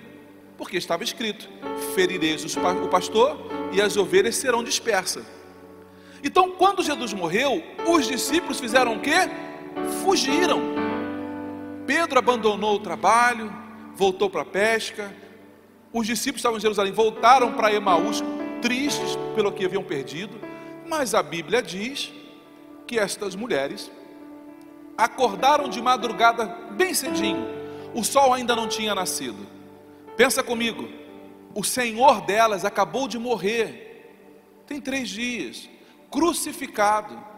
porque estava escrito: ferireis o pastor e as ovelhas serão dispersas. Então, quando Jesus morreu, os discípulos fizeram o quê? Fugiram. Pedro abandonou o trabalho, voltou para a pesca. Os discípulos estavam em Jerusalém, voltaram para Emaús, tristes pelo que haviam perdido. Mas a Bíblia diz que estas mulheres acordaram de madrugada bem cedinho, o sol ainda não tinha nascido. Pensa comigo, o Senhor delas acabou de morrer, tem três dias, crucificado.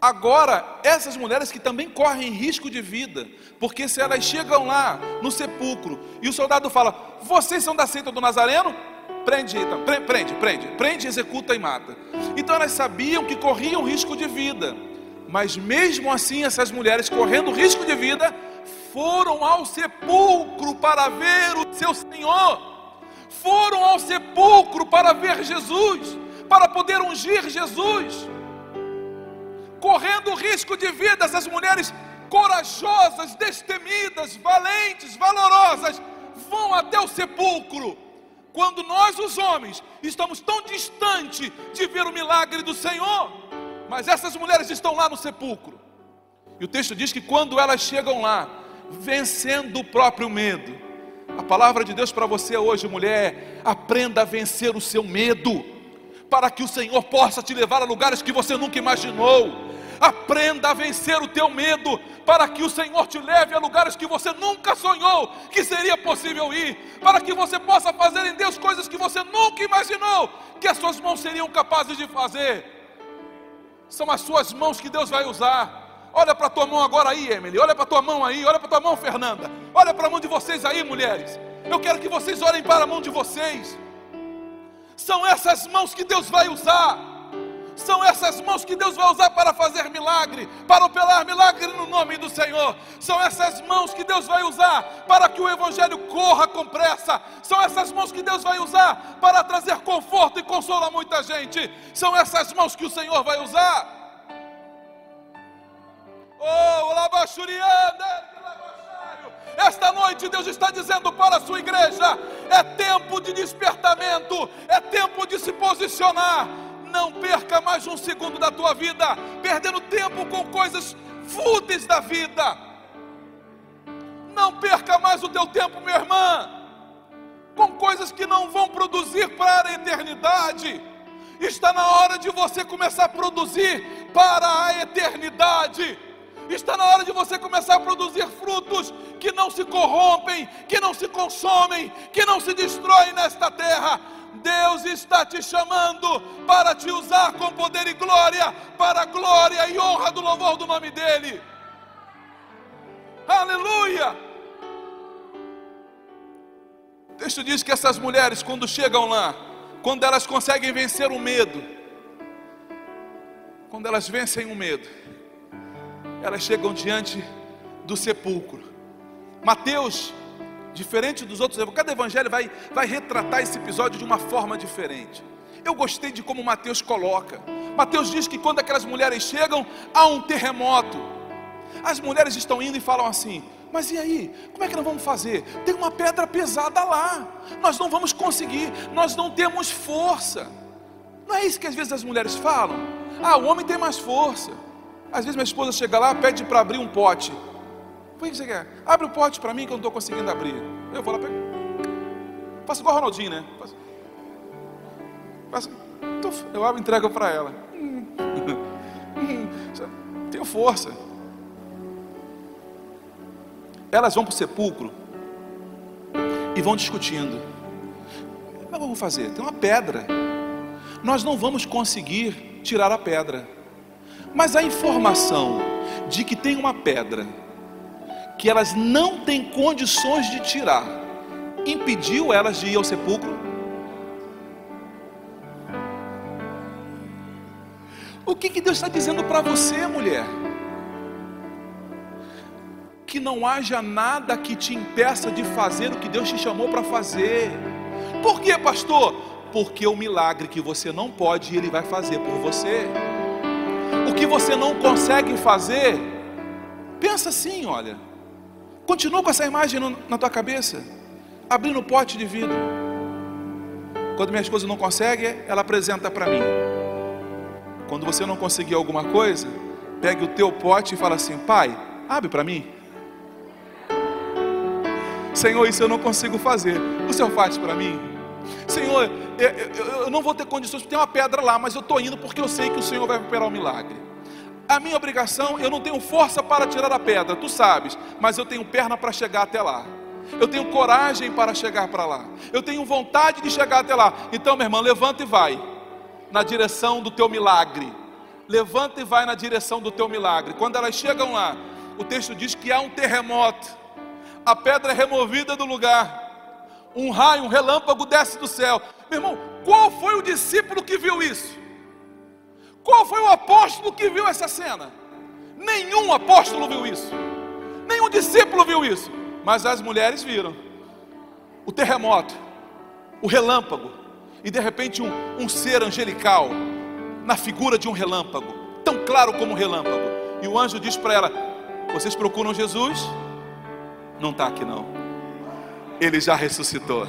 Agora, essas mulheres que também correm risco de vida, porque se elas chegam lá no sepulcro e o soldado fala: Vocês são da seita do Nazareno? Prende, então, prende, prende, prende, executa e mata. Então elas sabiam que corriam risco de vida. Mas mesmo assim, essas mulheres, correndo risco de vida, foram ao sepulcro para ver o seu Senhor. Foram ao sepulcro para ver Jesus, para poder ungir Jesus. Correndo risco de vida, essas mulheres corajosas, destemidas, valentes, valorosas, vão até o sepulcro. Quando nós, os homens, estamos tão distante de ver o milagre do Senhor, mas essas mulheres estão lá no sepulcro. E o texto diz que quando elas chegam lá, vencendo o próprio medo, a palavra de Deus para você hoje, mulher, aprenda a vencer o seu medo, para que o Senhor possa te levar a lugares que você nunca imaginou. Aprenda a vencer o teu medo, para que o Senhor te leve a lugares que você nunca sonhou que seria possível ir, para que você possa fazer em Deus coisas que você nunca imaginou que as suas mãos seriam capazes de fazer. São as suas mãos que Deus vai usar. Olha para tua mão agora aí, Emily. Olha para a tua mão aí. Olha para a tua mão, Fernanda. Olha para a mão de vocês aí, mulheres. Eu quero que vocês olhem para a mão de vocês. São essas mãos que Deus vai usar. São essas mãos que Deus vai usar para fazer milagre, para operar milagre no nome do Senhor. São essas mãos que Deus vai usar para que o Evangelho corra com pressa. São essas mãos que Deus vai usar para trazer conforto e consolo a muita gente. São essas mãos que o Senhor vai usar. Oh! Esta noite Deus está dizendo para a sua igreja: é tempo de despertamento, é tempo de se posicionar não perca mais um segundo da tua vida perdendo tempo com coisas fúteis da vida. Não perca mais o teu tempo, minha irmã, com coisas que não vão produzir para a eternidade. Está na hora de você começar a produzir para a eternidade. Está na hora de você começar a produzir frutos que não se corrompem, que não se consomem, que não se destroem nesta terra Deus está te chamando para te usar com poder e glória, para a glória e honra do louvor do nome dEle. Aleluia! O texto diz que essas mulheres, quando chegam lá, quando elas conseguem vencer o medo, quando elas vencem o medo, elas chegam diante do sepulcro. Mateus diferente dos outros, cada evangelho vai, vai retratar esse episódio de uma forma diferente. Eu gostei de como Mateus coloca. Mateus diz que quando aquelas mulheres chegam, há um terremoto. As mulheres estão indo e falam assim: Mas e aí? Como é que nós vamos fazer? Tem uma pedra pesada lá. Nós não vamos conseguir. Nós não temos força. Não é isso que às vezes as mulheres falam? Ah, o homem tem mais força. Às vezes minha esposa chega lá, pede para abrir um pote. O que você quer? Abre o pote para mim que eu não estou conseguindo abrir. Eu vou lá pegar. Faço igual o Ronaldinho, né? Faço. Faço. Eu abro e entrego para ela. Tenho força. Elas vão para o sepulcro e vão discutindo. Eu vou fazer? Tem uma pedra. Nós não vamos conseguir tirar a pedra. Mas a informação de que tem uma pedra que elas não têm condições de tirar impediu elas de ir ao sepulcro? O que, que Deus está dizendo para você, mulher? Que não haja nada que te impeça de fazer o que Deus te chamou para fazer. Por quê, pastor? Porque o milagre que você não pode, Ele vai fazer por você. Que você não consegue fazer, pensa assim, olha. Continua com essa imagem na tua cabeça, abrindo o pote de vidro. Quando minha esposa não consegue, ela apresenta para mim. Quando você não conseguir alguma coisa, pegue o teu pote e fala assim: Pai, abre para mim. Senhor, isso eu não consigo fazer. O Senhor faz para mim? Senhor, eu, eu, eu, não vou ter condições, tem uma pedra lá, mas eu estou indo porque eu sei que o Senhor vai operar o um milagre. A minha obrigação, eu não tenho força para tirar a pedra, tu sabes, mas eu tenho perna para chegar até lá. Eu tenho coragem para chegar para lá. Eu tenho vontade de chegar até lá. Então, meu irmão, levanta e vai na direção do teu milagre. Levanta e vai na direção do teu milagre. Quando elas chegam lá, o texto diz que há um terremoto. A pedra é removida do lugar. Um raio, um relâmpago desce do céu. Meu irmão, qual foi o discípulo que viu isso? Qual foi o apóstolo que viu essa cena? Nenhum apóstolo viu isso. Nenhum discípulo viu isso. Mas as mulheres viram. O terremoto, o relâmpago, e de repente um, um ser angelical, na figura de um relâmpago, tão claro como um relâmpago. E o anjo diz para ela: Vocês procuram Jesus? Não está aqui não. Ele já ressuscitou.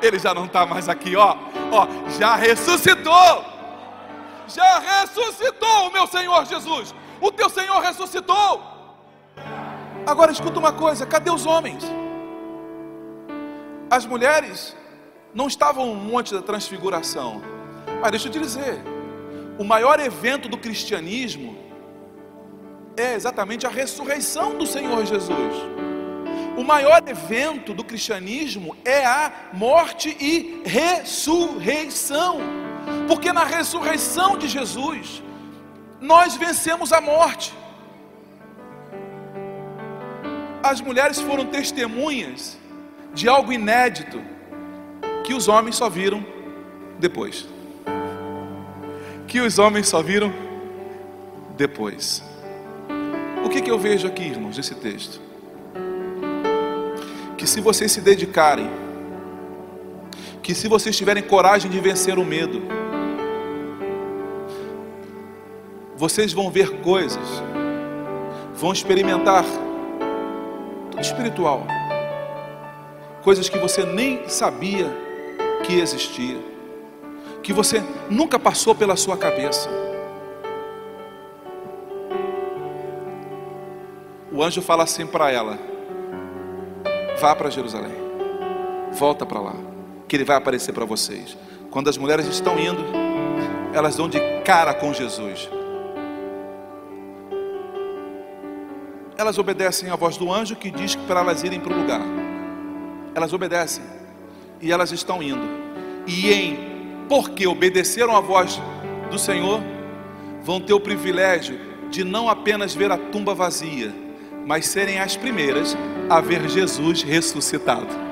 Ele já não está mais aqui, ó. Ó, já ressuscitou. Já ressuscitou o meu Senhor Jesus. O teu Senhor ressuscitou. Agora escuta uma coisa: cadê os homens? As mulheres não estavam no monte da transfiguração. Mas deixa eu te dizer, o maior evento do cristianismo é exatamente a ressurreição do Senhor Jesus. O maior evento do cristianismo é a morte e ressurreição. Porque na ressurreição de Jesus, nós vencemos a morte. As mulheres foram testemunhas de algo inédito que os homens só viram depois. Que os homens só viram depois. O que, que eu vejo aqui, irmãos, nesse texto? Que se vocês se dedicarem, que se vocês tiverem coragem de vencer o medo, vocês vão ver coisas, vão experimentar tudo espiritual, coisas que você nem sabia que existia, que você nunca passou pela sua cabeça. O anjo fala assim para ela: vá para Jerusalém, volta para lá, que ele vai aparecer para vocês. Quando as mulheres estão indo, elas dão de cara com Jesus. Elas obedecem à voz do anjo que diz para elas irem para o lugar. Elas obedecem e elas estão indo. E em porque obedeceram à voz do Senhor, vão ter o privilégio de não apenas ver a tumba vazia, mas serem as primeiras a ver Jesus ressuscitado.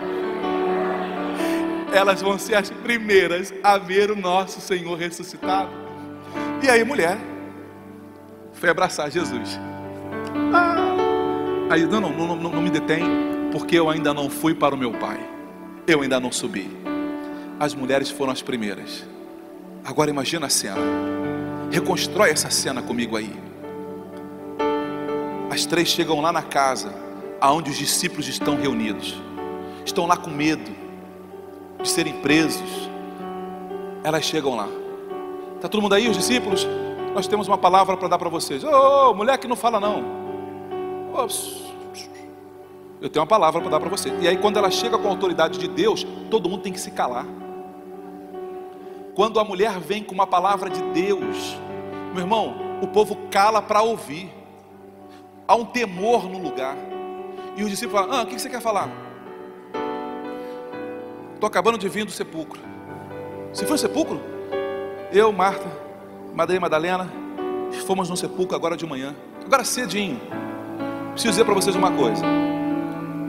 Elas vão ser as primeiras a ver o nosso Senhor ressuscitado. E aí, mulher, foi abraçar Jesus. Ah, aí, não, não, não, não, me detém, porque eu ainda não fui para o meu Pai eu ainda não subi. As mulheres foram as primeiras. Agora imagina a cena. Reconstrói essa cena comigo aí. As três chegam lá na casa, aonde os discípulos estão reunidos. Estão lá com medo de serem presos. Elas chegam lá. Está todo mundo aí, os discípulos? Nós temos uma palavra para dar para vocês. Ô, oh, mulher que não fala não. Eu tenho uma palavra para dar para você. E aí, quando ela chega com a autoridade de Deus, todo mundo tem que se calar. Quando a mulher vem com uma palavra de Deus, meu irmão, o povo cala para ouvir. Há um temor no lugar. E os discípulos falam: Ah, o que você quer falar? Estou acabando de vir do sepulcro. Você foi sepulcro? Eu, Marta, Maria Madalena, fomos no sepulcro agora de manhã. Agora cedinho. Preciso dizer para vocês uma coisa.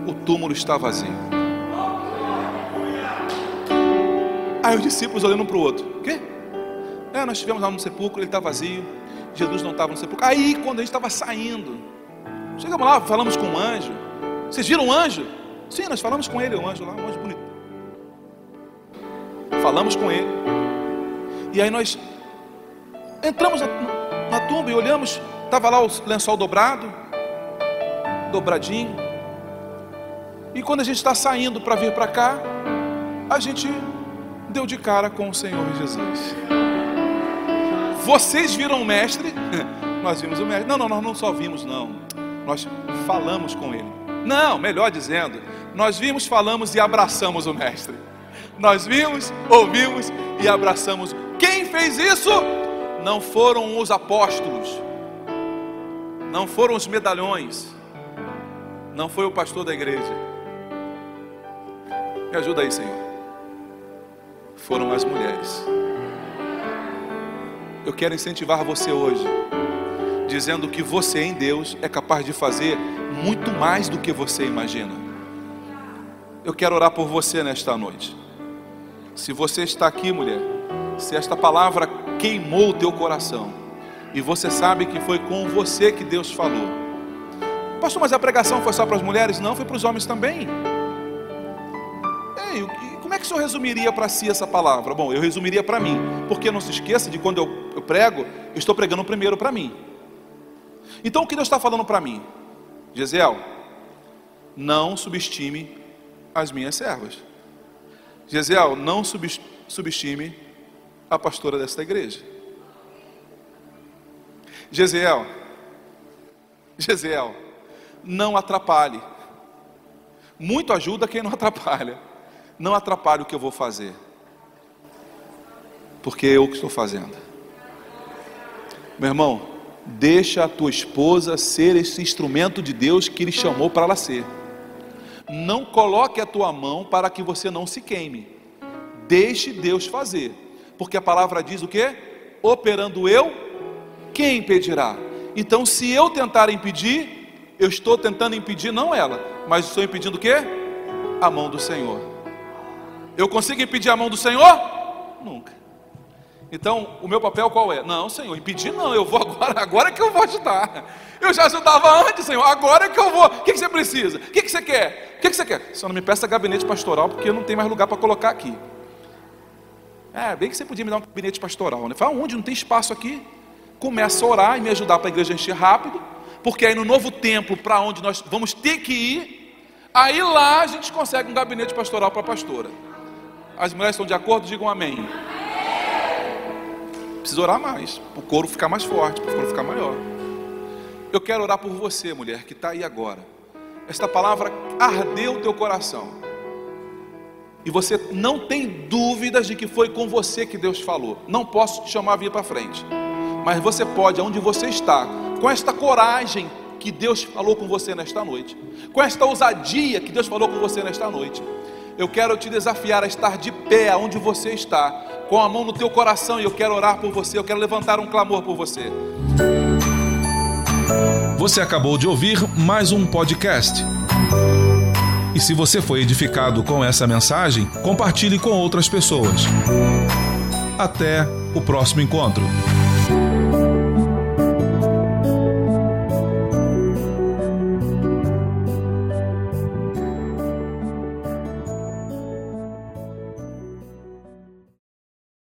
O túmulo está vazio. Aí os discípulos olhando um para o outro. O quê? É, nós estivemos lá no sepulcro, ele está vazio. Jesus não estava no sepulcro. Aí, quando a gente estava saindo, chegamos lá, falamos com um anjo. Vocês viram um anjo? Sim, nós falamos com ele, um anjo lá, um anjo bonito. Falamos com ele. E aí nós entramos na, na tumba e olhamos, estava lá o lençol dobrado, dobradinho. E quando a gente está saindo para vir para cá, a gente deu de cara com o Senhor Jesus. Vocês viram o mestre? Nós vimos o mestre. Não, não, nós não só vimos, não. Nós falamos com ele. Não, melhor dizendo, nós vimos, falamos e abraçamos o mestre. Nós vimos, ouvimos e abraçamos. Quem fez isso? Não foram os apóstolos, não foram os medalhões, não foi o pastor da igreja. Me ajuda aí, Senhor. Foram as mulheres. Eu quero incentivar você hoje, dizendo que você em Deus é capaz de fazer muito mais do que você imagina. Eu quero orar por você nesta noite. Se você está aqui, mulher, se esta palavra queimou o teu coração, e você sabe que foi com você que Deus falou. Pastor, mas a pregação foi só para as mulheres? Não, foi para os homens também. Ei, como é que o senhor resumiria para si essa palavra? Bom, eu resumiria para mim, porque não se esqueça de quando eu, eu prego, eu estou pregando primeiro para mim. Então o que Deus está falando para mim? Gisel, não subestime as minhas servas. Gisel, não subestime a pastora desta igreja. Gesiel, Gesiel, não atrapalhe. Muito ajuda quem não atrapalha. Não atrapalhe o que eu vou fazer. Porque é eu que estou fazendo. Meu irmão, deixa a tua esposa ser esse instrumento de Deus que ele chamou para ela ser. Não coloque a tua mão para que você não se queime. Deixe Deus fazer. Porque a palavra diz o que? Operando eu, quem impedirá? Então, se eu tentar impedir, eu estou tentando impedir não ela, mas estou impedindo o que? A mão do Senhor. Eu consigo impedir a mão do Senhor? Nunca. Então, o meu papel qual é? Não, Senhor, impedir não, eu vou agora, agora que eu vou ajudar. Eu já ajudava antes, Senhor, agora que eu vou. O que, que você precisa? O que, que você quer? O que, que você quer? Só não me peça gabinete pastoral, porque eu não tenho mais lugar para colocar aqui. É, bem que você podia me dar um gabinete pastoral, né? Fala onde? Não tem espaço aqui. Começa a orar e me ajudar para a igreja encher rápido, porque aí no novo templo, para onde nós vamos ter que ir, aí lá a gente consegue um gabinete pastoral para a pastora. As mulheres estão de acordo? Digam amém. Precisa orar mais, para o couro ficar mais forte, para o couro ficar maior. Eu quero orar por você, mulher, que está aí agora. Esta palavra ardeu o teu coração e você não tem dúvidas de que foi com você que Deus falou, não posso te chamar a vir para frente, mas você pode, onde você está, com esta coragem que Deus falou com você nesta noite, com esta ousadia que Deus falou com você nesta noite, eu quero te desafiar a estar de pé onde você está, com a mão no teu coração, e eu quero orar por você, eu quero levantar um clamor por você. Você acabou de ouvir mais um podcast. E se você foi edificado com essa mensagem, compartilhe com outras pessoas. Até o próximo encontro.